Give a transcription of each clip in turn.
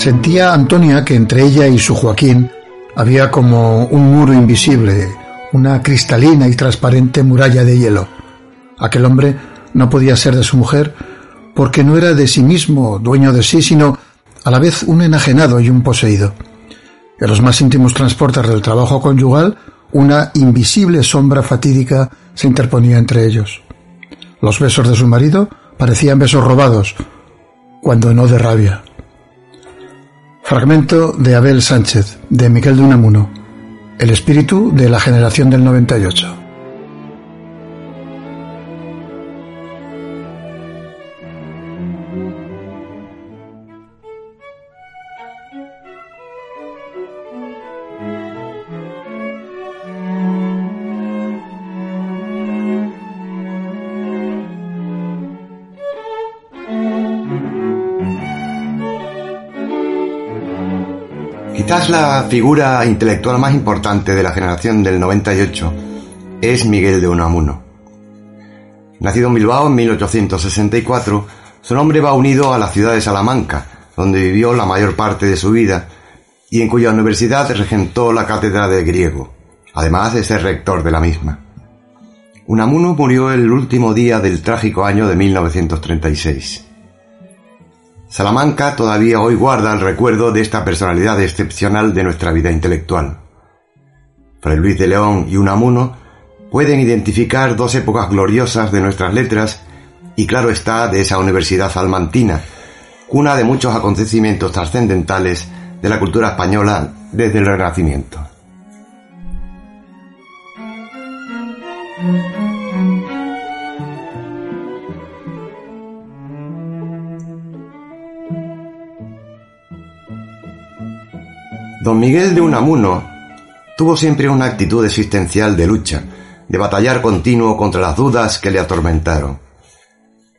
Sentía Antonia que entre ella y su Joaquín había como un muro invisible, una cristalina y transparente muralla de hielo. Aquel hombre no podía ser de su mujer porque no era de sí mismo, dueño de sí, sino a la vez un enajenado y un poseído. En los más íntimos transportes del trabajo conyugal, una invisible sombra fatídica se interponía entre ellos. Los besos de su marido parecían besos robados, cuando no de rabia. Fragmento de Abel Sánchez, de Miguel de Unamuno. El espíritu de la generación del 98. Quizás la figura intelectual más importante de la generación del 98 es Miguel de Unamuno. Nacido en Bilbao en 1864, su nombre va unido a la ciudad de Salamanca, donde vivió la mayor parte de su vida y en cuya universidad regentó la cátedra de griego, además de ser rector de la misma. Unamuno murió el último día del trágico año de 1936. Salamanca todavía hoy guarda el recuerdo de esta personalidad excepcional de nuestra vida intelectual. Fray Luis de León y Unamuno pueden identificar dos épocas gloriosas de nuestras letras y claro está de esa universidad salmantina, cuna de muchos acontecimientos trascendentales de la cultura española desde el Renacimiento. Don Miguel de Unamuno tuvo siempre una actitud existencial de lucha, de batallar continuo contra las dudas que le atormentaron.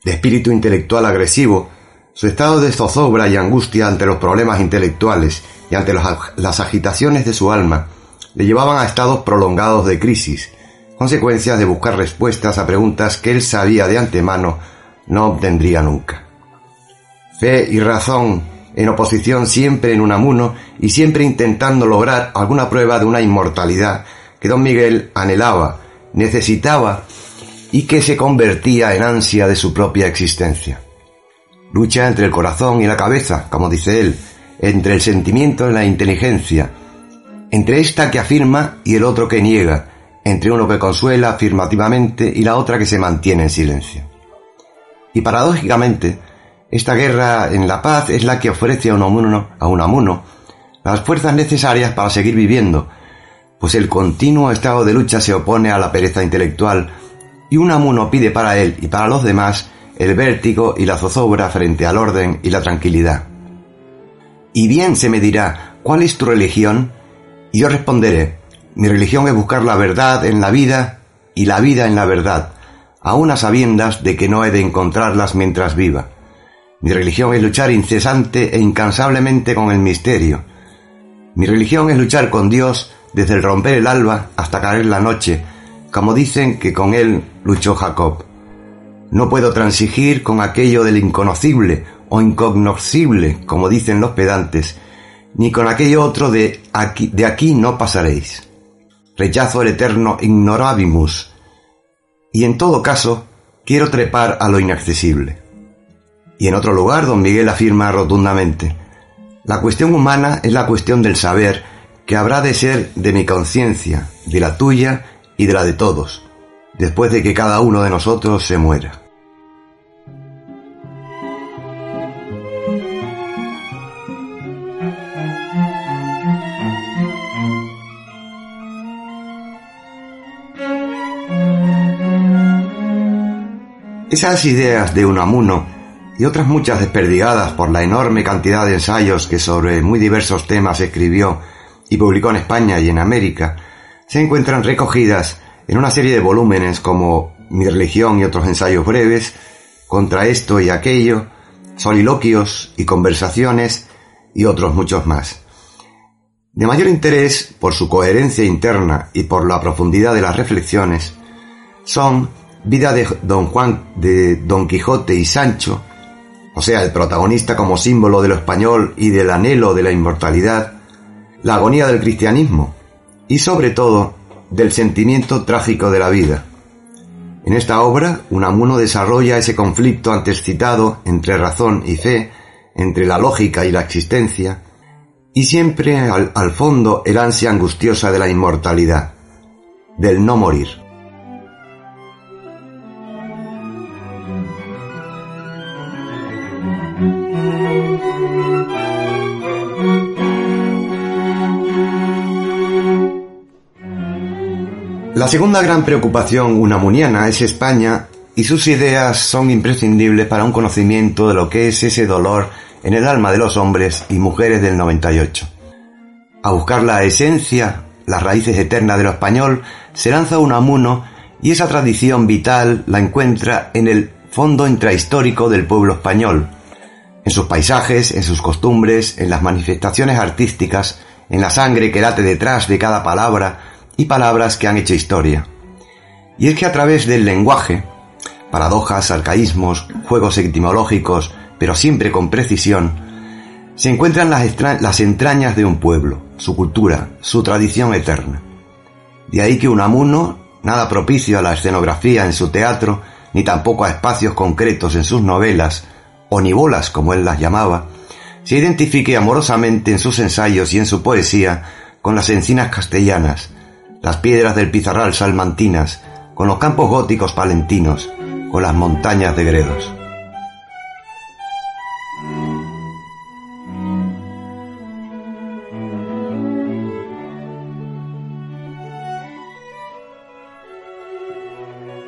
De espíritu intelectual agresivo, su estado de zozobra y angustia ante los problemas intelectuales y ante las agitaciones de su alma le llevaban a estados prolongados de crisis, consecuencias de buscar respuestas a preguntas que él sabía de antemano no obtendría nunca. Fe y razón en oposición siempre en Unamuno y siempre intentando lograr alguna prueba de una inmortalidad que don Miguel anhelaba, necesitaba y que se convertía en ansia de su propia existencia. Lucha entre el corazón y la cabeza, como dice él, entre el sentimiento y la inteligencia, entre esta que afirma y el otro que niega, entre uno que consuela afirmativamente y la otra que se mantiene en silencio. Y paradójicamente, esta guerra en la paz es la que ofrece a Unamuno, a las fuerzas necesarias para seguir viviendo, pues el continuo estado de lucha se opone a la pereza intelectual y Unamuno pide para él y para los demás el vértigo y la zozobra frente al orden y la tranquilidad. Y bien se me dirá, ¿cuál es tu religión? Y yo responderé, mi religión es buscar la verdad en la vida y la vida en la verdad, aun a sabiendas de que no he de encontrarlas mientras viva. Mi religión es luchar incesante e incansablemente con el misterio. Mi religión es luchar con Dios desde el romper el alba hasta caer la noche, como dicen que con él luchó Jacob. No puedo transigir con aquello del inconocible o incognoscible, como dicen los pedantes, ni con aquello otro de aquí, de aquí no pasaréis. Rechazo el eterno ignorabimus, y en todo caso quiero trepar a lo inaccesible. Y en otro lugar, don Miguel afirma rotundamente, la cuestión humana es la cuestión del saber que habrá de ser de mi conciencia, de la tuya y de la de todos, después de que cada uno de nosotros se muera. Esas ideas de Unamuno y otras muchas desperdigadas por la enorme cantidad de ensayos que sobre muy diversos temas escribió y publicó en España y en América, se encuentran recogidas en una serie de volúmenes como Mi religión y otros ensayos breves, Contra esto y aquello, Soliloquios y conversaciones y otros muchos más. De mayor interés por su coherencia interna y por la profundidad de las reflexiones son Vida de Don Juan de Don Quijote y Sancho, o sea, el protagonista como símbolo de lo español y del anhelo de la inmortalidad, la agonía del cristianismo y sobre todo del sentimiento trágico de la vida. En esta obra, Unamuno desarrolla ese conflicto antes citado entre razón y fe, entre la lógica y la existencia, y siempre al, al fondo el ansia angustiosa de la inmortalidad, del no morir. Segunda gran preocupación unamuniana es España y sus ideas son imprescindibles para un conocimiento de lo que es ese dolor en el alma de los hombres y mujeres del 98. A buscar la esencia, las raíces eternas de lo español, se lanza Unamuno y esa tradición vital la encuentra en el fondo intrahistórico del pueblo español, en sus paisajes, en sus costumbres, en las manifestaciones artísticas, en la sangre que late detrás de cada palabra, y palabras que han hecho historia. Y es que a través del lenguaje, paradojas, arcaísmos, juegos etimológicos, pero siempre con precisión, se encuentran las, entrañas de un pueblo, su cultura, su tradición eterna. De ahí que Unamuno, nada propicio a la escenografía en su teatro, ni tampoco a espacios concretos en sus novelas, o ni bolas como él las llamaba, se identifique amorosamente en sus ensayos y en su poesía con las encinas castellanas, las piedras del Pizarral salmantinas, con los campos góticos palentinos, con las montañas de Gredos.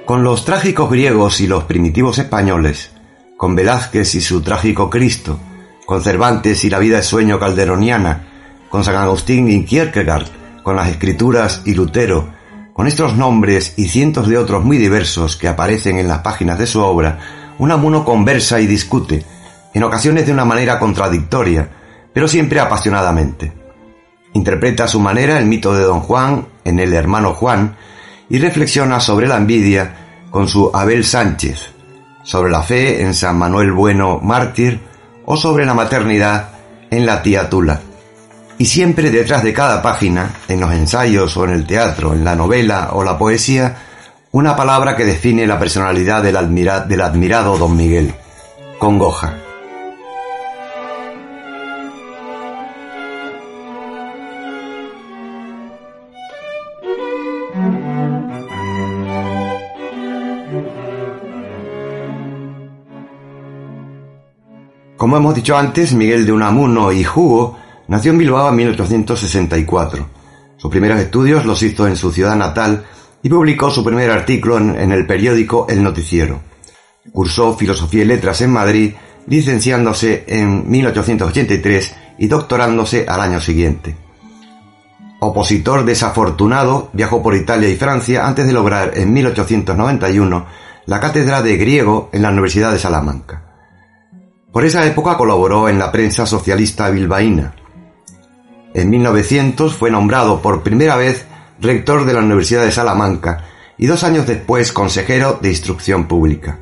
Con los trágicos griegos y los primitivos españoles, con Velázquez y su trágico Cristo, con Cervantes y la vida de sueño calderoniana, con San Agustín y Kierkegaard, con las escrituras y Lutero, con estos nombres y cientos de otros muy diversos que aparecen en las páginas de su obra, Unamuno conversa y discute, en ocasiones de una manera contradictoria, pero siempre apasionadamente. Interpreta a su manera el mito de Don Juan en El hermano Juan y reflexiona sobre la envidia con su Abel Sánchez, sobre la fe en San Manuel Bueno mártir o sobre la maternidad en la tía Tula. Y siempre detrás de cada página, en los ensayos o en el teatro, en la novela o la poesía, una palabra que define la personalidad del, del admirado don Miguel. Congoja. Como hemos dicho antes, Miguel de Unamuno y Hugo Nació en Bilbao en 1864. Sus primeros estudios los hizo en su ciudad natal y publicó su primer artículo en, el periódico El Noticiero. Cursó Filosofía y Letras en Madrid, licenciándose en 1883 y doctorándose al año siguiente. Opositor desafortunado, viajó por Italia y Francia antes de lograr en 1891 la cátedra de griego en la Universidad de Salamanca. Por esa época colaboró en la prensa socialista bilbaína. En 1900 fue nombrado por primera vez rector de la Universidad de Salamanca y dos años después consejero de Instrucción Pública.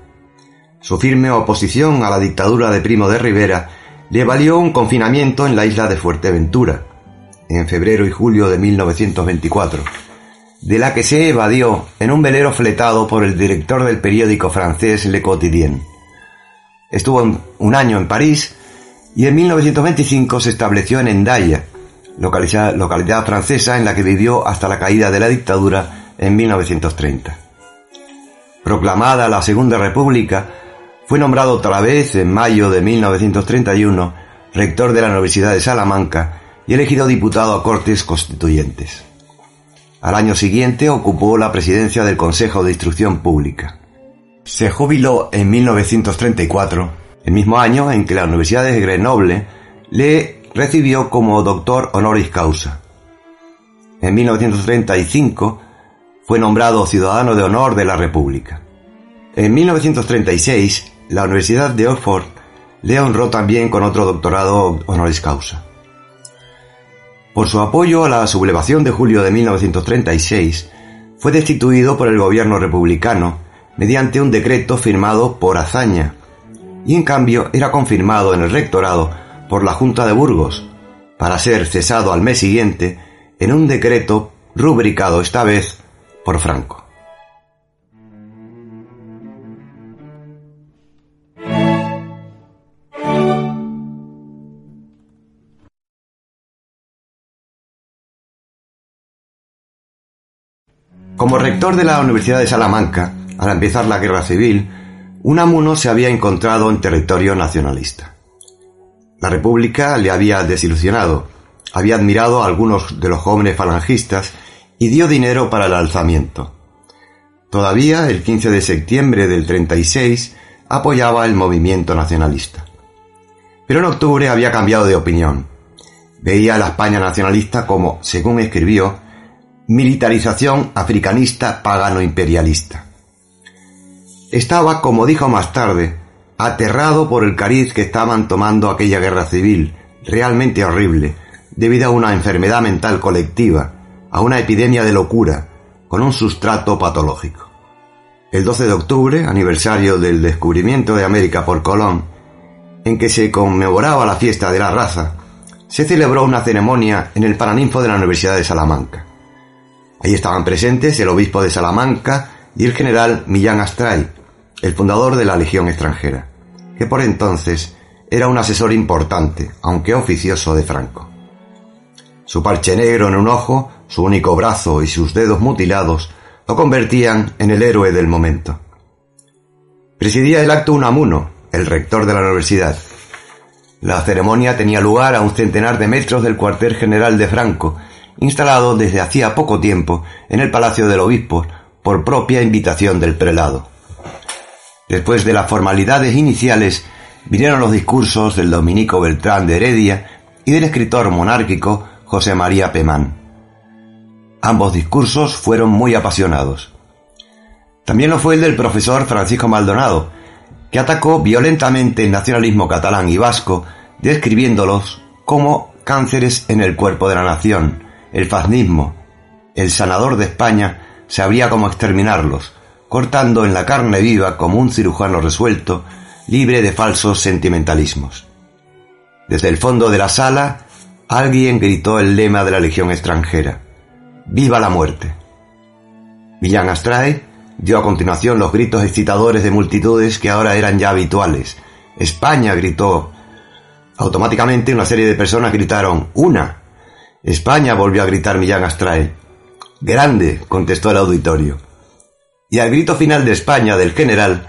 Su firme oposición a la dictadura de Primo de Rivera le valió un confinamiento en la isla de Fuerteventura, en febrero y julio de 1924, de la que se evadió en un velero fletado por el director del periódico francés Le Quotidien. Estuvo un año en París y en 1925 se estableció en Endaya, localidad, localidad francesa en la que vivió hasta la caída de la dictadura en 1930. Proclamada la Segunda República, fue nombrado otra vez en mayo de 1931 rector de la Universidad de Salamanca y elegido diputado a Cortes Constituyentes. Al año siguiente ocupó la presidencia del Consejo de Instrucción Pública. Se jubiló en 1934, el mismo año en que la Universidad de Grenoble le recibió como doctor honoris causa. En 1935 fue nombrado ciudadano de honor de la República. En 1936, la Universidad de Oxford le honró también con otro doctorado honoris causa. Por su apoyo a la sublevación de julio de 1936, fue destituido por el gobierno republicano mediante un decreto firmado por Azaña, y en cambio era confirmado en el rectorado por la Junta de Burgos, para ser cesado al mes siguiente en un decreto rubricado esta vez por Franco. Como rector de la Universidad de Salamanca, al empezar la guerra civil, Unamuno se había encontrado en territorio nacionalista. La República le había desilusionado, había admirado a algunos de los jóvenes falangistas y dio dinero para el alzamiento. Todavía, el 15 de septiembre del 36, apoyaba el movimiento nacionalista. Pero en octubre había cambiado de opinión. Veía a la España nacionalista como, según escribió, militarización africanista pagano-imperialista. Estaba, como dijo más tarde, aterrado por el cariz que estaban tomando aquella guerra civil, realmente horrible, debido a una enfermedad mental colectiva, a una epidemia de locura, con un sustrato patológico. El 12 de octubre, aniversario del descubrimiento de América por Colón, en que se conmemoraba la fiesta de la raza, se celebró una ceremonia en el Paraninfo de la Universidad de Salamanca. Ahí estaban presentes el obispo de Salamanca y el general Millán Astray, el fundador de la Legión extranjera, que por entonces era un asesor importante, aunque oficioso de Franco. Su parche negro en un ojo, su único brazo y sus dedos mutilados lo convertían en el héroe del momento. Presidía el acto Unamuno, el rector de la universidad. La ceremonia tenía lugar a un centenar de metros del cuartel general de Franco instalado desde hacía poco tiempo en el Palacio del Obispo por propia invitación del prelado. Después de las formalidades iniciales vinieron los discursos del dominico Beltrán de Heredia y del escritor monárquico José María Pemán. Ambos discursos fueron muy apasionados. También lo fue el del profesor Francisco Maldonado, que atacó violentamente el nacionalismo catalán y vasco, describiéndolos como cánceres en el cuerpo de la nación, el fascismo, el sanador de España, sabría cómo exterminarlos, cortando en la carne viva como un cirujano resuelto, libre de falsos sentimentalismos. Desde el fondo de la sala, alguien gritó el lema de la Legión extranjera. ¡Viva la muerte! Millán Astray dio a continuación los gritos excitadores de multitudes que ahora eran ya habituales. España gritó. Automáticamente una serie de personas gritaron ¡Una! España volvió a gritar Millán Astray. Grande, contestó el auditorio. Y al grito final de España del general,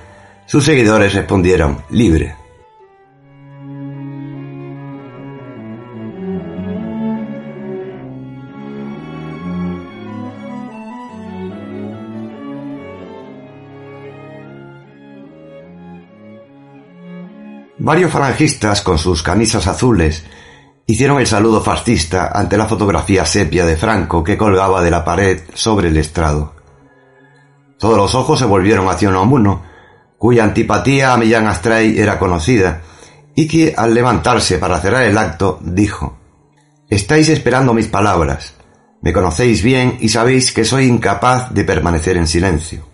sus seguidores respondieron libre. Varios falangistas con sus camisas azules hicieron el saludo fascista ante la fotografía sepia de Franco que colgaba de la pared sobre el estrado. Todos los ojos se volvieron hacia Unamuno, cuya antipatía a Millán Astray era conocida, y que al levantarse para cerrar el acto dijo Estáis esperando mis palabras. Me conocéis bien y sabéis que soy incapaz de permanecer en silencio.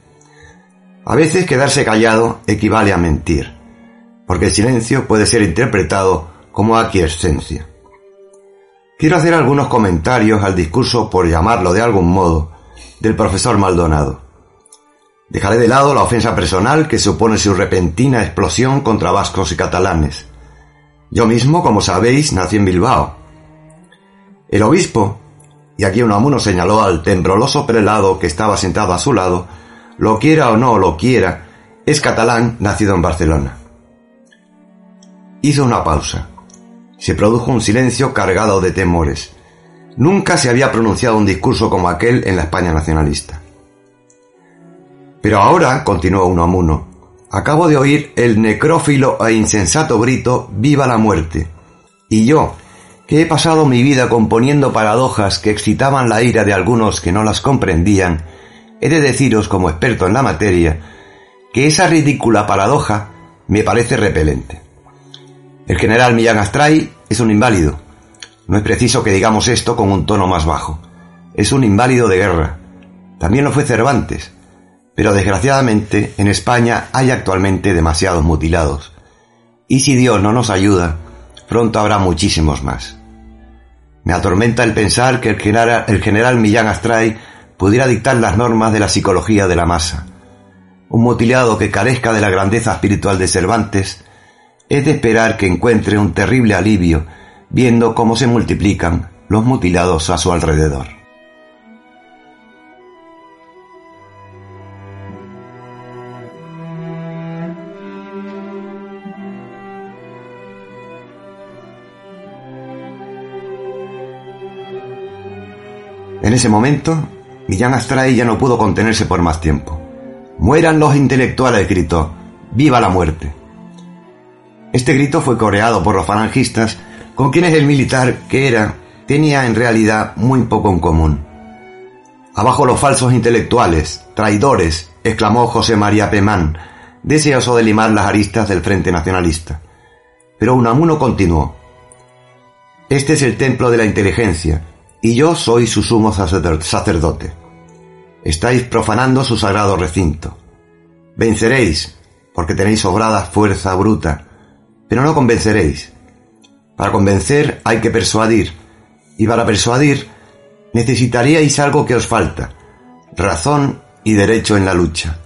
A veces quedarse callado equivale a mentir, porque el silencio puede ser interpretado como aquiescencia. Quiero hacer algunos comentarios al discurso, por llamarlo de algún modo, del profesor Maldonado. Dejaré de lado la ofensa personal que supone su repentina explosión contra vascos y catalanes. Yo mismo, como sabéis, nací en Bilbao. El obispo, y aquí Unamuno señaló al tembloroso prelado que estaba sentado a su lado, lo quiera o no lo quiera, es catalán nacido en Barcelona. Hizo una pausa. Se produjo un silencio cargado de temores. Nunca se había pronunciado un discurso como aquel en la España nacionalista. Pero ahora, continuó Unamuno, acabo de oír el necrófilo e insensato grito Viva la muerte. Y yo, que he pasado mi vida componiendo paradojas que excitaban la ira de algunos que no las comprendían, he de deciros como experto en la materia que esa ridícula paradoja me parece repelente. El general Millán Astray es un inválido. No es preciso que digamos esto con un tono más bajo. Es un inválido de guerra. También lo fue Cervantes. Pero desgraciadamente en España hay actualmente demasiados mutilados. Y si Dios no nos ayuda, pronto habrá muchísimos más. Me atormenta el pensar que el general, Millán Astray pudiera dictar las normas de la psicología de la masa. Un mutilado que carezca de la grandeza espiritual de Cervantes es de esperar que encuentre un terrible alivio viendo cómo se multiplican los mutilados a su alrededor. Ese momento, Millán Astray ya no pudo contenerse por más tiempo. Mueran los intelectuales, gritó. ¡Viva la muerte! Este grito fue coreado por los falangistas, con quienes el militar, que era, tenía en realidad muy poco en común. Abajo los falsos intelectuales, traidores, exclamó José María Pemán, deseoso de limar las aristas del Frente Nacionalista. Pero Unamuno continuó. Este es el templo de la inteligencia, y yo soy su sumo sacerdote. Estáis profanando su sagrado recinto. Venceréis, porque tenéis sobrada fuerza bruta, pero no convenceréis. Para convencer hay que persuadir, y para persuadir necesitaríais algo que os falta, razón y derecho en la lucha.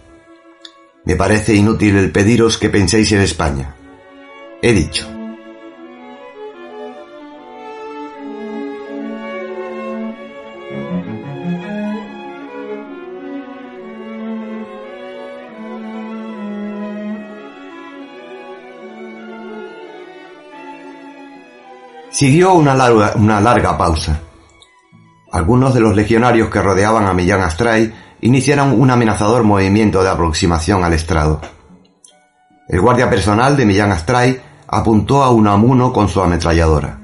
Me parece inútil el pediros que penséis en España. He dicho. Siguió una larga, una larga pausa. Algunos de los legionarios que rodeaban a Millán Astray iniciaron un amenazador movimiento de aproximación al estrado. El guardia personal de Millán Astray apuntó a Unamuno con su ametralladora.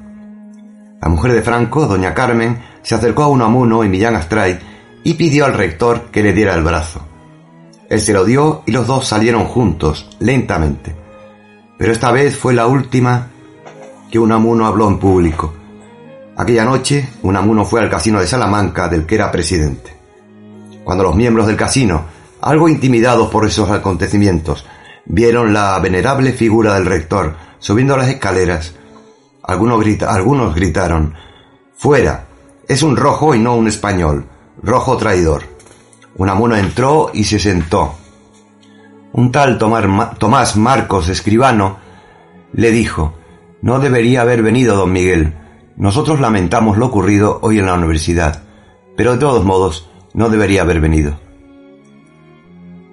La mujer de Franco, doña Carmen, se acercó a Unamuno y Millán Astray y pidió al rector que le diera el brazo. Él se lo dio y los dos salieron juntos, lentamente. Pero esta vez fue la última que Unamuno habló en público. Aquella noche, Unamuno fue al casino de Salamanca del que era presidente. Cuando los miembros del casino, algo intimidados por esos acontecimientos, vieron la venerable figura del rector subiendo las escaleras, algunos, algunos gritaron, Fuera, es un rojo y no un español, rojo traidor. Unamuno entró y se sentó. Un tal Tomás Marcos, escribano, le dijo, no debería haber venido, don Miguel. Nosotros lamentamos lo ocurrido hoy en la universidad, pero de todos modos no debería haber venido.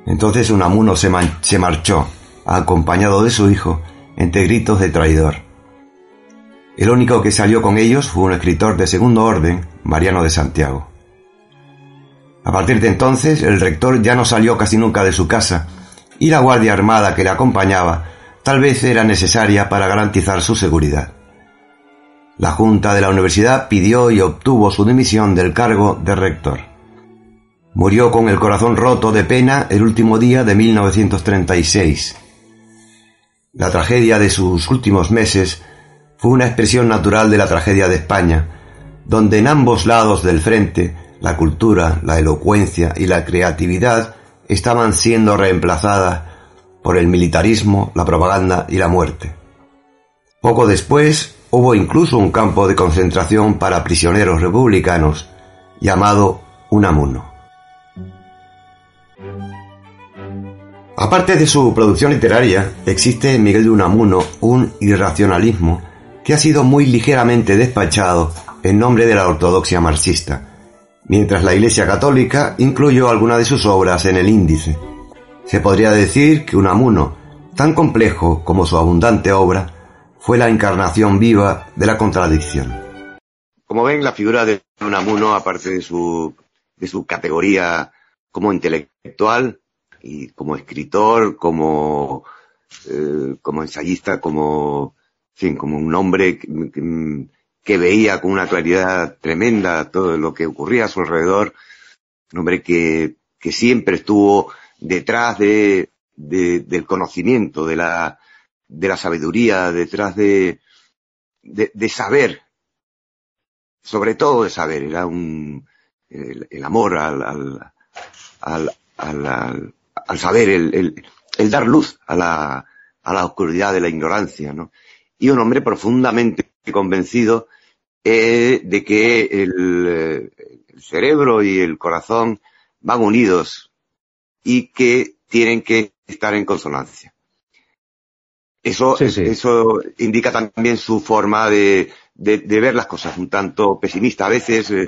Entonces Unamuno se, se marchó, acompañado de su hijo, entre gritos de traidor. El único que salió con ellos fue un escritor de segundo orden, Mariano de Santiago. A partir de entonces, el rector ya no salió casi nunca de su casa, y la guardia armada que le acompañaba tal vez era necesaria para garantizar su seguridad. La Junta de la Universidad pidió y obtuvo su dimisión del cargo de rector. Murió con el corazón roto de pena el último día de 1936. La tragedia de sus últimos meses fue una expresión natural de la tragedia de España, donde en ambos lados del frente la cultura, la elocuencia y la creatividad estaban siendo reemplazadas por el militarismo, la propaganda y la muerte. Poco después hubo incluso un campo de concentración para prisioneros republicanos llamado Unamuno. Aparte de su producción literaria, existe en Miguel de Unamuno un irracionalismo que ha sido muy ligeramente despachado en nombre de la ortodoxia marxista, mientras la Iglesia Católica incluyó algunas de sus obras en el índice. Se podría decir que Unamuno, tan complejo como su abundante obra, fue la encarnación viva de la contradicción. Como ven, la figura de Unamuno, aparte de su, de su categoría como intelectual y como escritor, como, eh, como ensayista, como, fin, como un hombre que, que veía con una claridad tremenda todo lo que ocurría a su alrededor, un hombre que, que siempre estuvo detrás de, de, del conocimiento, de la, de la sabiduría, detrás de, de, de saber, sobre todo de saber, era un, el, amor al, al, al, al, al saber, el, el, dar luz a la, a la oscuridad de la ignorancia, ¿no? Y un hombre profundamente convencido eh, de que el, cerebro y el corazón van unidos y que tienen que estar en consonancia. Eso, sí, sí. eso indica también su forma de, de, de, ver las cosas, un tanto pesimista a veces, eh,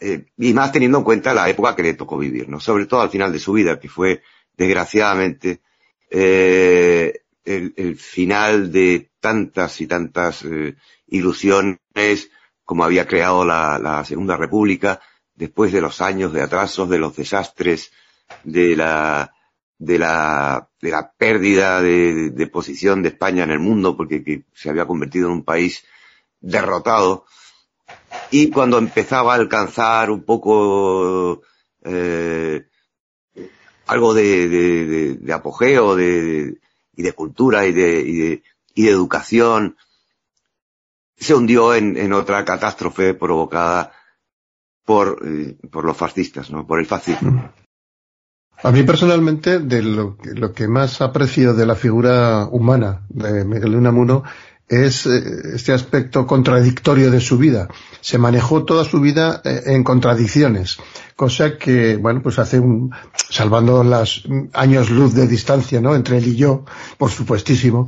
eh, y más teniendo en cuenta la época que le tocó vivir, ¿no? Sobre todo al final de su vida, que fue, desgraciadamente, eh, el, el, final de tantas y tantas ilusiones como había creado la, la, Segunda República después de los años de atrasos, de los desastres, de la, de la, de la pérdida de, posición de España en el mundo porque que se había convertido en un país derrotado. Y cuando empezaba a alcanzar un poco eh, algo de, de, apogeo de, y de cultura y de, y educación, se hundió en, en otra catástrofe provocada por, eh, por los fascistas, ¿no? por el fascismo. A mí personalmente, de lo, lo, que más aprecio de la figura humana de Miguel de Unamuno es eh, este aspecto contradictorio de su vida. Se manejó toda su vida eh, en contradicciones, cosa que, bueno, pues hace un, salvando las años luz de distancia, ¿no? Entre él y yo, por supuestísimo,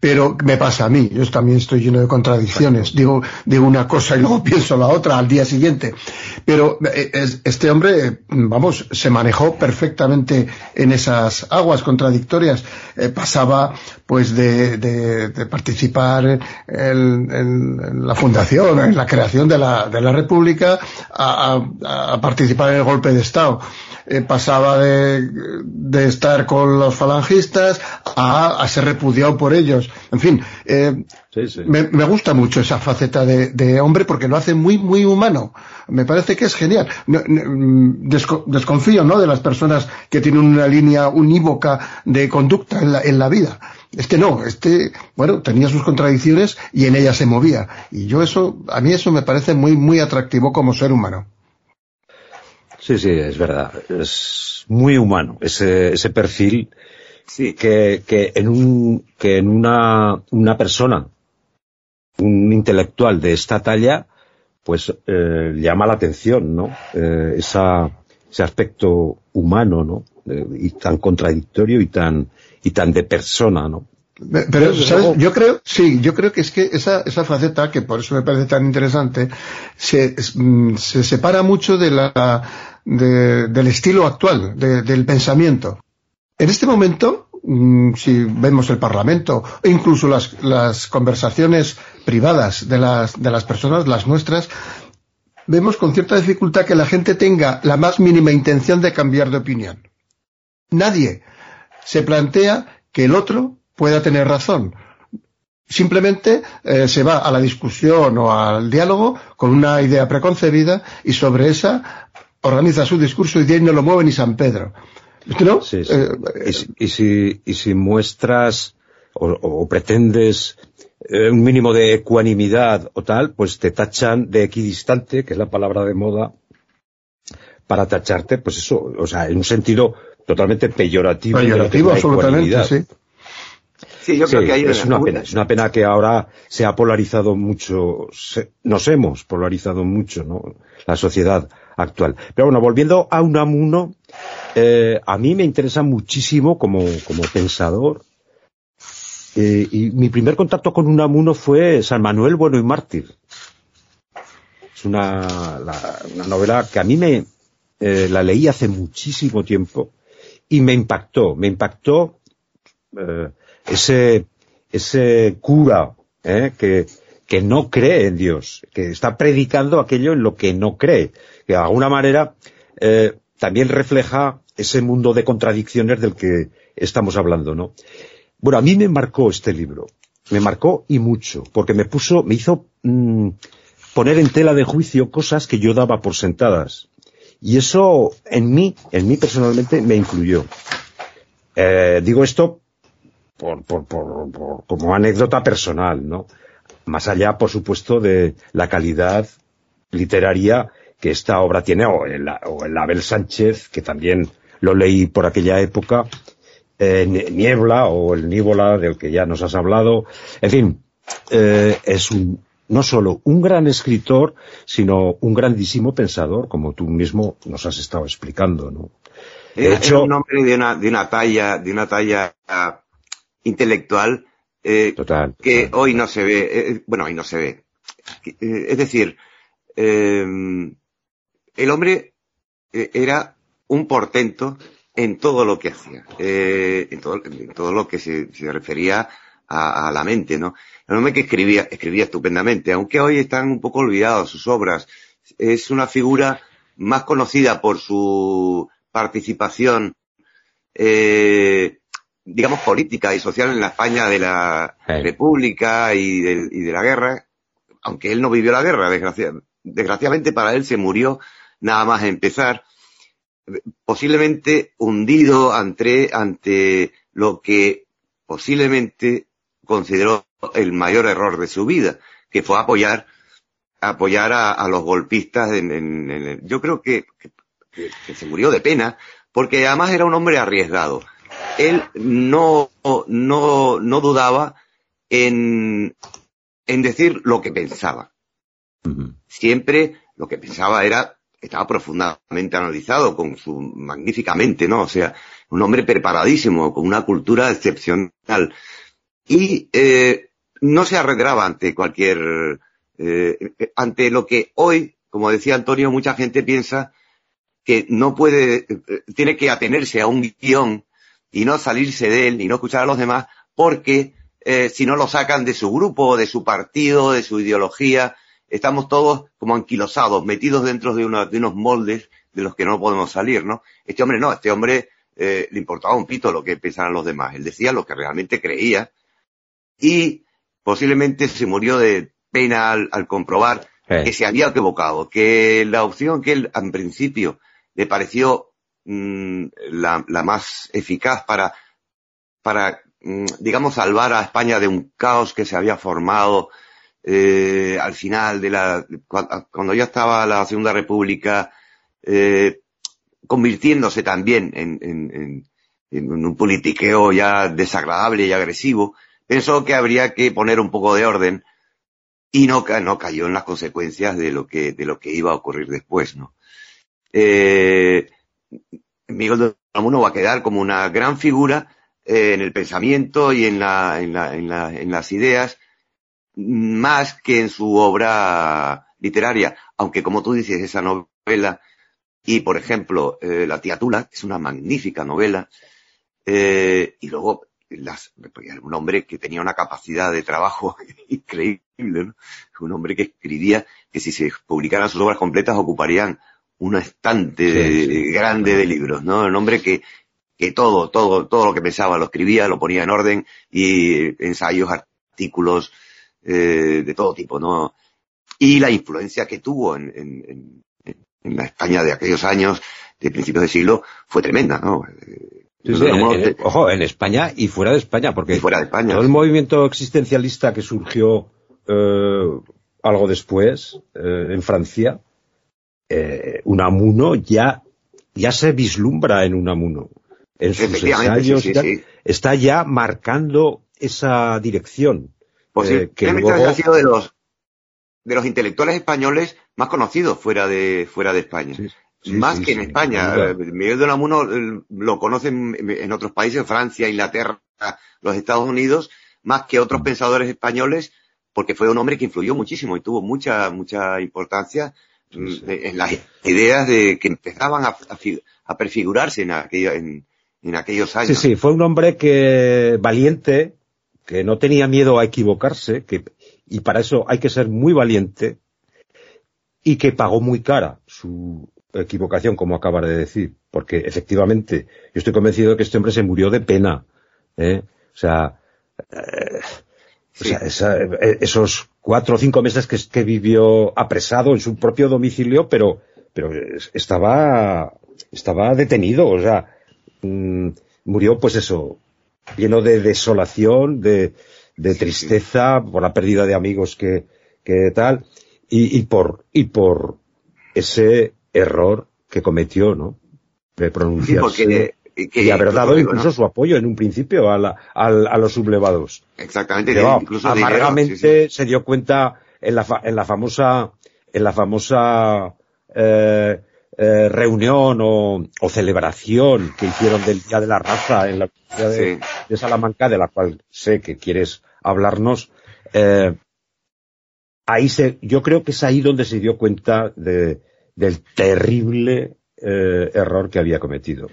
pero me pasa a mí, yo también estoy lleno de contradicciones, digo, digo una cosa y luego pienso la otra al día siguiente, pero eh, este hombre, vamos, se manejó perfectamente en esas aguas contradictorias, pasaba pues de, de, de participar en, en, en, la fundación, en la creación de la, de la República, a, a, a participar en el golpe de Estado. Eh, pasaba de, de, estar con los falangistas a, a, ser repudiado por ellos. En fin, eh, sí, sí. Me, me, gusta mucho esa faceta de, de, hombre porque lo hace muy, muy humano. Me parece que es genial. Desco, desconfío, ¿no? De las personas que tienen una línea unívoca de conducta en la, en la vida. Este no, este, bueno, tenía sus contradicciones y en ellas se movía. Y yo eso, a mí eso me parece muy, muy atractivo como ser humano. Sí, sí, es verdad. Es muy humano ese, ese perfil sí. que, que en un, que en una, una persona, un intelectual de esta talla, pues eh, llama la atención, ¿no? Eh, esa, ese aspecto humano, ¿no? Eh, y tan contradictorio y tan, y tan de persona, ¿no? Pero, ¿sabes? Yo creo, sí, yo creo que es que esa, esa faceta, que por eso me parece tan interesante, se, se separa mucho de la, de, del estilo actual, de, del pensamiento. En este momento, mm, si vemos el Parlamento, e incluso las, las conversaciones privadas de las, de las personas, las nuestras, vemos con cierta dificultad que la gente tenga la más mínima intención de cambiar de opinión. Nadie se plantea que el otro pueda tener razón. Simplemente eh, se va a la discusión o al diálogo con una idea preconcebida y sobre esa organiza su discurso y de ahí no lo mueve ni San Pedro. ¿No? Sí, sí. Eh, y, si, y, si, y, si, muestras o, o pretendes eh, un mínimo de ecuanimidad o tal, pues te tachan de equidistante, que es la palabra de moda, para tacharte, pues eso, o sea, en un sentido totalmente peyorativo. Peyorativo, absolutamente, sí. Sí, yo creo que ahí es una pena, es una pena que ahora se ha polarizado mucho, nos hemos polarizado mucho, ¿no? La sociedad actual. Pero bueno, volviendo a Unamuno, eh, a mí me interesa muchísimo como, como pensador, eh, y mi primer contacto con Unamuno fue San Manuel Bueno y Mártir. Es una, una novela que a mí me, eh, la leí hace muchísimo tiempo y me impactó, me impactó ese, ese cura que, que no cree en Dios, que está predicando aquello en lo que no cree, que de alguna manera eh, también refleja ese mundo de contradicciones del que estamos hablando, ¿no? Bueno, a mí me marcó este libro, me marcó y mucho, porque me puso, me hizo mm, poner en tela de juicio cosas que yo daba por sentadas. Y eso en mí, en mí personalmente, me influyó. Eh, digo esto por, por, por, como anécdota personal, ¿no? Más allá, por supuesto, de la calidad literaria que esta obra tiene, o el, o el Abel Sánchez, que también lo leí por aquella época, eh, Niebla o el Níbola, del que ya nos has hablado. En fin, eh, es un, no solo un gran escritor, sino un grandísimo pensador, como tú mismo nos has estado explicando, ¿no? De hecho, un hombre de una, de una talla, de una talla intelectual eh, total, que hoy no se ve, eh, bueno, hoy no se ve. Eh, es decir, eh, el hombre eh, era un portento en todo lo que hacía, eh, en, todo, en, todo, lo que se, se refería a, a, la mente, ¿no? El hombre que escribía, escribía estupendamente, aunque hoy están un poco olvidados sus obras. Es una figura más conocida por su participación, eh, digamos, política y social en la España de la sí. República y de, y de, la guerra, aunque él no vivió la guerra, desgracia, desgraciadamente para él se murió nada más empezar, posiblemente hundido ante, ante lo que posiblemente consideró el mayor error de su vida, que fue apoyar apoyar a, a los golpistas en, en, en, yo creo que, que, que, se murió de pena porque además era un hombre arriesgado él no no no dudaba en en decir lo que pensaba. Uh -huh. siempre lo que pensaba era estaba profundamente analizado con su magníficamente no o sea un hombre preparadísimo con una cultura excepcional. Y eh, no se arredraba ante cualquier eh, ante lo que hoy, como decía Antonio, mucha gente piensa que no puede, eh, tiene que atenerse a un guion y no salirse de él y no escuchar a los demás porque eh, si no lo sacan de su grupo, de su partido, de su ideología, estamos todos como anquilosados, metidos dentro de, una, de unos moldes de los que no podemos salir, ¿no? Este hombre no, este hombre eh, le importaba un pito lo que pensaran los demás. Él decía lo que realmente creía y posiblemente se murió de pena al, al comprobar que se había equivocado, que la opción que él en principio le pareció mmm, la, la, más eficaz para, para mmm, digamos, salvar a España de un caos que se había formado eh, al final de la, cuando ya estaba la Segunda República, eh, convirtiéndose también en, en, en, en, un politiqueo ya desagradable y agresivo, pensó que habría que poner un poco de orden y no, no cayó en las consecuencias de lo que, de lo que iba a ocurrir después, ¿no? Eh, Miguel de Unamuno va a quedar como una gran figura eh, en el pensamiento y en, la, en, la, en, la, en las ideas, más que en su obra literaria, aunque como tú dices, esa novela, y por ejemplo, eh, La tía Tula, es una magnífica novela, eh, y luego las, un hombre que tenía una capacidad de trabajo increíble, ¿no? Un hombre que escribía que si se publicaran sus obras completas ocuparían un estante sí, sí. grande de libros, ¿no? Un hombre que, que todo, todo, todo lo que pensaba lo escribía, lo ponía en orden y ensayos, artículos, eh, de todo tipo, ¿no? Y la influencia que tuvo en, en, en, en la España de aquellos años, de principios de siglo, fue tremenda, ¿no? Sí, sí, en, en, ojo, en España y fuera de España, porque fuera de España, todo el movimiento existencialista que surgió eh, algo después eh, en Francia, eh, Unamuno ya, ya se vislumbra en Unamuno. En sus ensayos sí, sí, sí. está ya marcando esa dirección. Posiblemente que luego... ha sido de los de los intelectuales españoles más conocidos fuera de fuera de España. Sí, más sí, que en sí, España. Eh, Miguel de Unamuno eh, lo conocen en otros países, Francia, Inglaterra, los Estados Unidos, más que Mm. otros pensadores españoles, porque fue un hombre que influyó muchísimo y tuvo mucha mucha importancia sí. en las ideas de que empezaban a, a fi- a prefigurarse en, aquello- en, en aquellos años. Sí, sí, fue un hombre que valiente, que no tenía miedo a equivocarse, que, y para eso hay que ser muy valiente, y que pagó muy cara su equivocación, como acaba de decir, porque efectivamente yo estoy convencido de que este hombre se murió de pena, ¿eh? O sea, eh, o Sí. sea, esa- eh, esos cuatro o cinco meses que, que vivió apresado en su propio domicilio, pero, pero es- estaba, estaba detenido, o sea, mm, murió pues eso, lleno de desolación, de, de tristeza por la pérdida de amigos que, que tal, y, y por, y por ese error que cometió, ¿no? De Sí, pronunciarse porque que y haber dado incluso, su apoyo en un principio a, la- al- a los sublevados. exactamente va, incluso dinero, amargamente sí, sí. se dio cuenta en la, fa- en la famosa, en la famosa eh, eh, reunión o, o celebración que hicieron del Día de la Raza en la Universidad Sí. de Salamanca, de la cual sé que quieres hablarnos. eh, ahí se, yo creo que es ahí donde se dio cuenta de, del terrible eh, error que había cometido.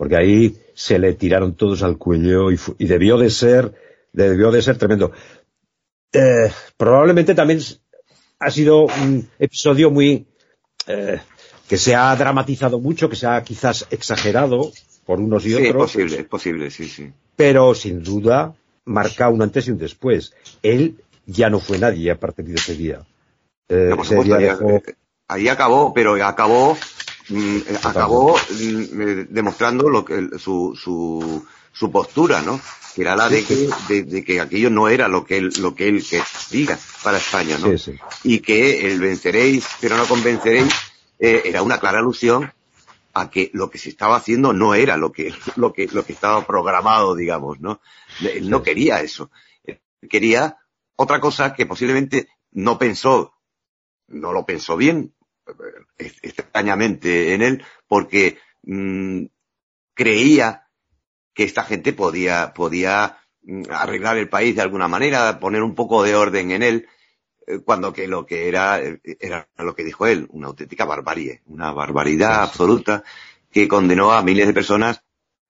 Porque ahí se le tiraron todos al cuello y, y debió de ser, debió de ser tremendo. Eh, probablemente también ha sido un episodio muy, eh, que se ha dramatizado mucho, que se ha quizás exagerado por unos y Sí, es otros posible, es posible, sí, sí. pero sin duda marca un antes y un después. Él ya no fue nadie a partir de ese día. Eh, No, por ese supuesto, día ahí, dejó- ahí acabó, pero acabó, acabó mm, eh, demostrando lo que, su, su, su postura, ¿no? Que era la de que, de, de que aquello no era lo que él, lo que él quería para España, ¿no? Sí, sí. Y que el venceréis, pero no convenceréis, eh, era una clara alusión a que lo que se estaba haciendo no era lo que, lo que, lo que estaba programado, digamos, ¿no? Él no quería eso. Él quería otra cosa que posiblemente no pensó, no lo pensó bien, eh, extrañamente en él, porque mm, creía que esta gente podía, podía mm, arreglar el país de alguna manera, poner un poco de orden en él, eh, cuando que lo que era, eh, era lo que dijo él, una auténtica barbarie, una barbaridad absoluta que condenó a miles de personas,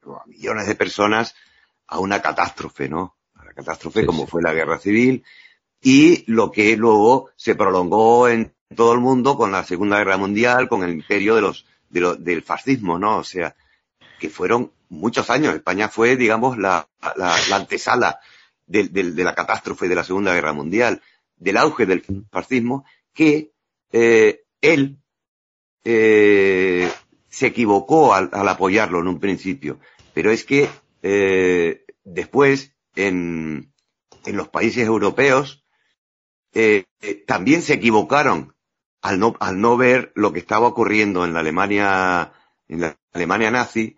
o a millones de personas, a una catástrofe, ¿no? A una catástrofe Sí, como sí. fue la guerra civil y lo que luego se prolongó en todo el mundo con la Segunda Guerra Mundial, con el imperio de los, de lo- del fascismo, ¿no? O sea, que fueron muchos años. España fue, digamos, la, la, la antesala del- de la catástrofe de la Segunda Guerra Mundial, del auge del fascismo, que eh, él eh, se equivocó al, al apoyarlo en un principio. Pero es que eh, después, en, en los países europeos, eh, también se equivocaron al no, al no ver lo que estaba ocurriendo en la Alemania, en la Alemania nazi,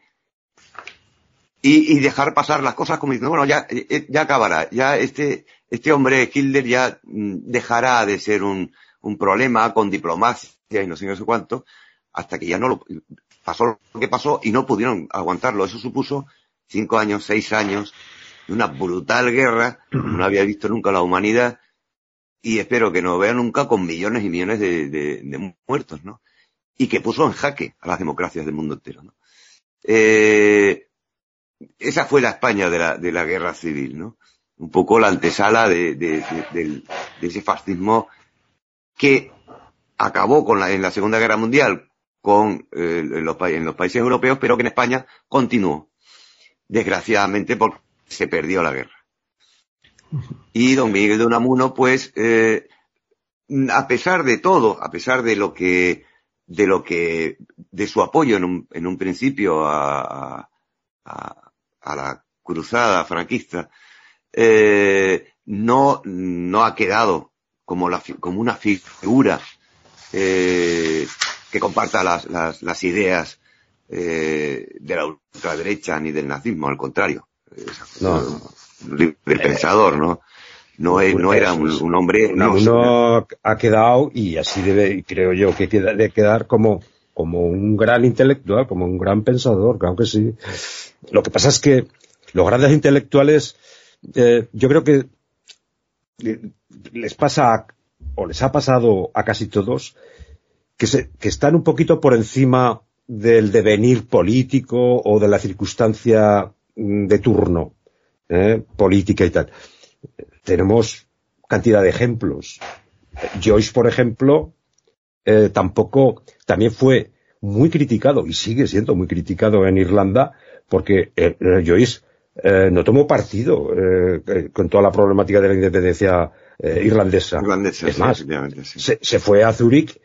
y, y dejar pasar las cosas como diciendo, bueno, ya, eh, ya acabará, ya este, este hombre Hitler ya mm, dejará de ser un, un problema con diplomacia y no sé, no sé cuánto, hasta que ya no lo, pasó lo que pasó y no pudieron aguantarlo. Eso supuso cinco años, seis años de una brutal guerra, no había visto nunca la humanidad, y espero que no vea nunca con millones y millones de, muertos, ¿no? Y que puso en jaque a las democracias del mundo entero, ¿no? Eh, esa fue la España de la, de la guerra civil, ¿no? Un poco la antesala de, de- de- ese fascismo que acabó con la, en la Segunda Guerra Mundial con eh, en, los, en los países europeos, pero que en España continuó, desgraciadamente porque se perdió la guerra. Y don Miguel de Unamuno, pues, eh, a pesar de todo, a pesar de lo que, de lo que, de su apoyo en un, en un principio a, a, a la cruzada franquista, eh, no, no ha quedado como, la, como una figura eh, que comparta las, las, las ideas eh, de la ultraderecha ni del nazismo, al contrario. No. libre pensador, ¿no? No, es- no era un, un hombre... no, Uno ha quedado, y así debe, creo yo, que queda, de quedar como, como un gran intelectual, como un gran pensador, claro que sí. Lo que pasa es que los grandes intelectuales, eh, yo creo que eh, les pasa, o les ha pasado a casi todos, que, se, que están un poquito por encima del devenir político o de la circunstancia de turno, ¿eh? política y tal. Tenemos cantidad de ejemplos. Joyce, por ejemplo, eh, tampoco, también fue muy criticado y sigue siendo muy criticado en Irlanda porque eh, Joyce eh, no tomó partido con toda la problemática de la independencia irlandesa. Irlandesa, es sí, más, sí. se, se fue a Zúrich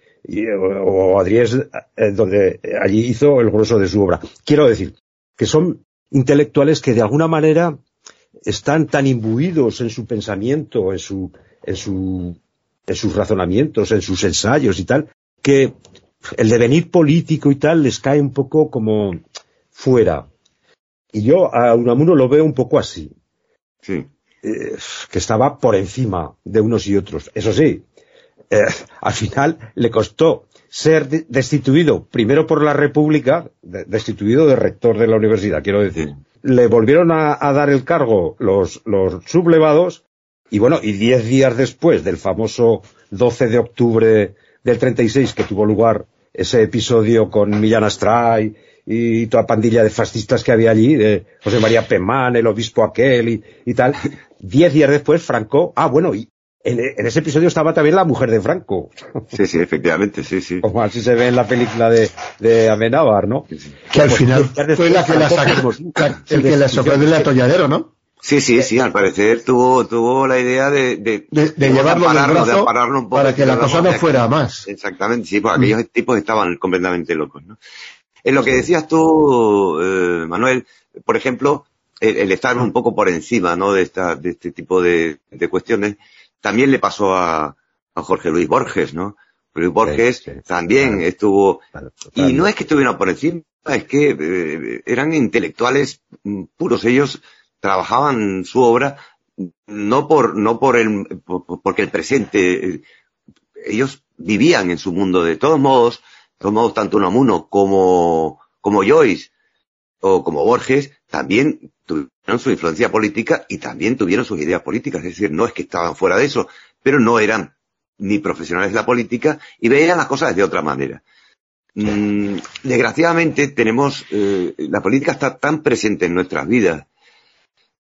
o, a Dries, donde allí hizo el grueso de su obra. Quiero decir que son intelectuales que de alguna manera están tan imbuidos en su pensamiento, en su, en su, en sus razonamientos, en sus ensayos y tal, que el devenir político y tal les cae un poco como fuera. Y yo a Unamuno lo veo un poco así Sí. eh, que estaba por encima de unos y otros. Eso sí, eh, al final le costó ser de- destituido primero por la República, de- destituido de rector de la universidad, quiero decir. Le volvieron a, a dar el cargo los, los sublevados y bueno, y diez días después del famoso 12 de octubre del 36 que tuvo lugar ese episodio con Millán Astray y toda pandilla de fascistas que había allí, de José María Pemán, el obispo aquel y, y tal. Diez días después, Franco, ah, bueno, y en, en ese episodio estaba también la mujer de Franco, Sí, sí, efectivamente, sí, sí. como así se ve en la película de, de Amenábar, ¿no? Que al Pues final fue la que la sacó, el que la sacó del atolladero, ¿no? Sí, sí, sí, al parecer tuvo, tuvo la idea de, de, De, de llevarlo del ampararlo, de un poco, para que la cosa no fuera más. Exactamente, sí, pues aquellos tipos estaban completamente locos, ¿no? En lo que decías tú, eh, Manuel, por ejemplo, el, el estar un poco por encima, ¿no? De esta, de este tipo de, de cuestiones, también le pasó a, a Jorge Luis Borges, ¿no? Luis Borges Sí, sí, también claro. estuvo, Claro, y no es que estuvieran por encima, es que eh, eran intelectuales mm, puros. Ellos trabajaban su obra no por, no por el, por- por- porque el presente, eh, ellos vivían en su mundo. De todos modos, de todos modos, tanto Unamuno como, como Joyce o como Borges también tuvieron su influencia política y también tuvieron sus ideas políticas. Es decir, no es que estaban fuera de eso, pero no eran ni profesionales de la política y veían las cosas de otra manera. Mm, desgraciadamente tenemos, eh, la política está tan presente en nuestras vidas,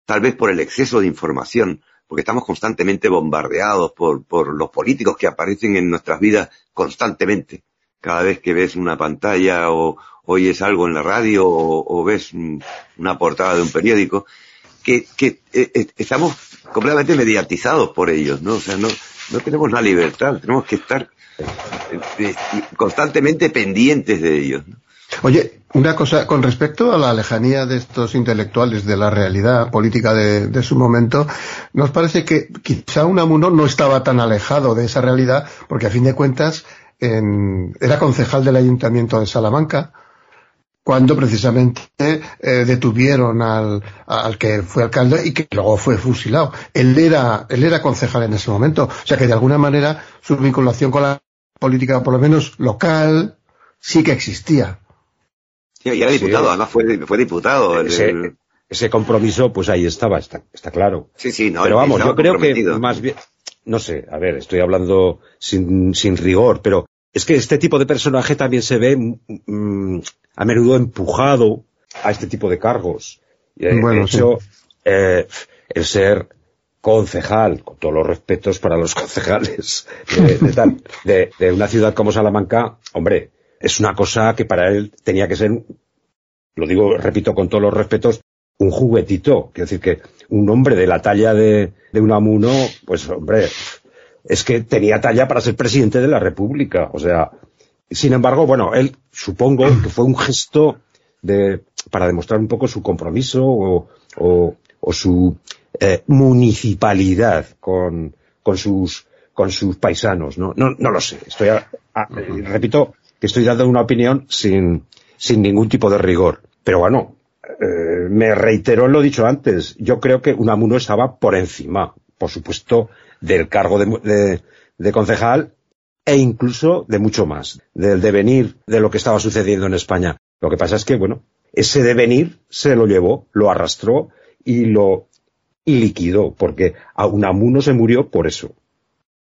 tal vez por el exceso de información, porque estamos constantemente bombardeados por, por los políticos que aparecen en nuestras vidas constantemente. Cada vez que ves una pantalla o oyes algo en la radio o, o ves mm, una portada de un periódico, que, eh, eh, estamos completamente mediatizados por ellos, ¿no? O sea, no, no tenemos la libertad, tenemos que estar eh, constantemente pendientes de ellos. Oye, una cosa, con respecto a la lejanía de estos intelectuales de la realidad política de, de su momento, nos parece que quizá Unamuno no estaba tan alejado de esa realidad, porque a fin de cuentas en- era concejal del Ayuntamiento de Salamanca, cuando precisamente eh, detuvieron al, al que fue alcalde y que luego fue fusilado. Él era, él era concejal en ese momento. O sea que de alguna manera su vinculación con la política, por lo menos local, sí que existía. Sí, y era Sí. diputado, además fue, fue diputado. el- ese, el- ese compromiso, pues ahí estaba, está, está claro. sí, sí, no, pero vamos, yo creo que más bien, no sé, a ver, estoy hablando sin, sin rigor, pero es que este tipo de personaje también se ve mm, a menudo empujado a este tipo de cargos. Y, eh, Bueno, de hecho, eh, el ser concejal, con todos los respetos para los concejales de, de tal, de, de una ciudad como Salamanca, hombre, es una cosa que para él tenía que ser, lo digo, repito, con todos los respetos, un juguetito. Quiero decir que un hombre de la talla de, de Unamuno, pues hombre, es que tenía talla para ser presidente de la República. O sea, sin embargo, bueno, él supongo que fue un gesto de, para demostrar un poco su compromiso o, o, o su eh, municipalidad con, con sus con sus paisanos, ¿no? No, no lo sé. Estoy a- a- eh, repito que estoy dando una opinión sin, sin ningún tipo de rigor. Pero bueno, eh, me reiteró lo dicho antes. Yo creo que Unamuno estaba por encima, por supuesto, del cargo de, de concejal e incluso de mucho más, del devenir de lo que estaba sucediendo en España. Lo que pasa es que, bueno, ese devenir se lo llevó, lo arrastró y lo y liquidó, porque a Unamuno se murió por eso.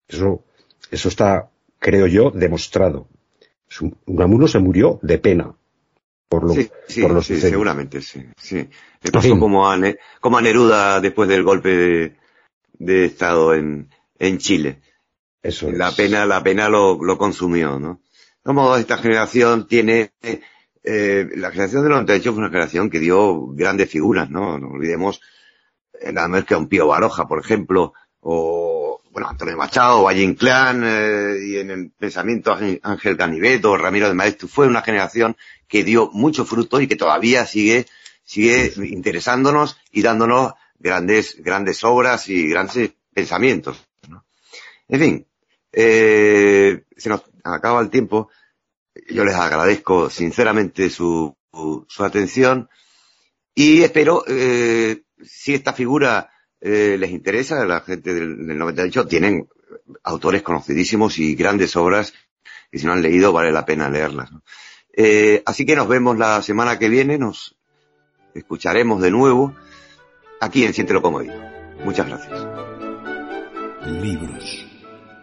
Eso, eso está, creo yo, demostrado. Unamuno se murió de pena. Por lo, sí, sí, seguramente, sí. sí. Me pasó como, a, como a Neruda después del golpe de, Estado en, en Chile. Eso la pena, la pena lo, lo consumió, ¿no? Como esta generación tiene eh, la generación de los 98 fue una generación que dio grandes figuras, ¿no? No olvidemos eh, nada más que a un Pío Baroja, por ejemplo, o, bueno, Antonio Machado, Valle Inclán, eh, y en el pensamiento Ángel Caniveto, Ramiro de Maestro, fue una generación que dio mucho fruto y que todavía sigue, sigue interesándonos y dándonos grandes, grandes obras y grandes pensamientos, ¿no? En fin, eh, se nos acaba el tiempo yo les agradezco sinceramente su, su, atención y espero, eh, si esta figura eh, les interesa, la gente del, del 98 tienen autores conocidísimos y grandes obras que si no han leído vale la pena leerlas. Así que nos vemos la semana que viene, nos escucharemos de nuevo aquí en Siéntelo como digo. Muchas gracias. Libros.